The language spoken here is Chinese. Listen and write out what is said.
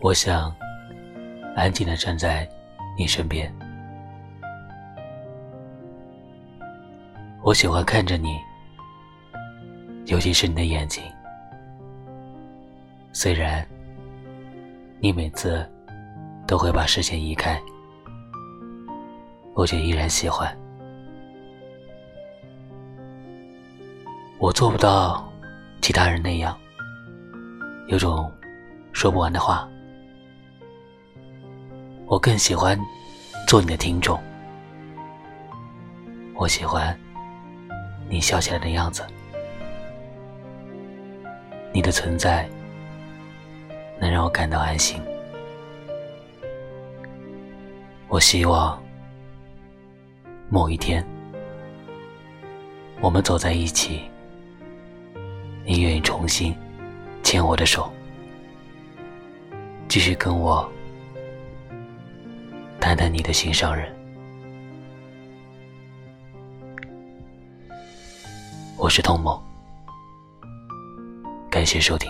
我想安静的站在你身边。我喜欢看着你，尤其是你的眼睛。虽然你每次都会把视线移开，我却依然喜欢。我做不到其他人那样，有种说不完的话。我更喜欢做你的听众。我喜欢你笑起来的样子，你的存在。能让我感到安心。我希望某一天，我们走在一起，你愿意重新牵我的手，继续跟我谈谈你的心上人。我是童梦，感谢收听。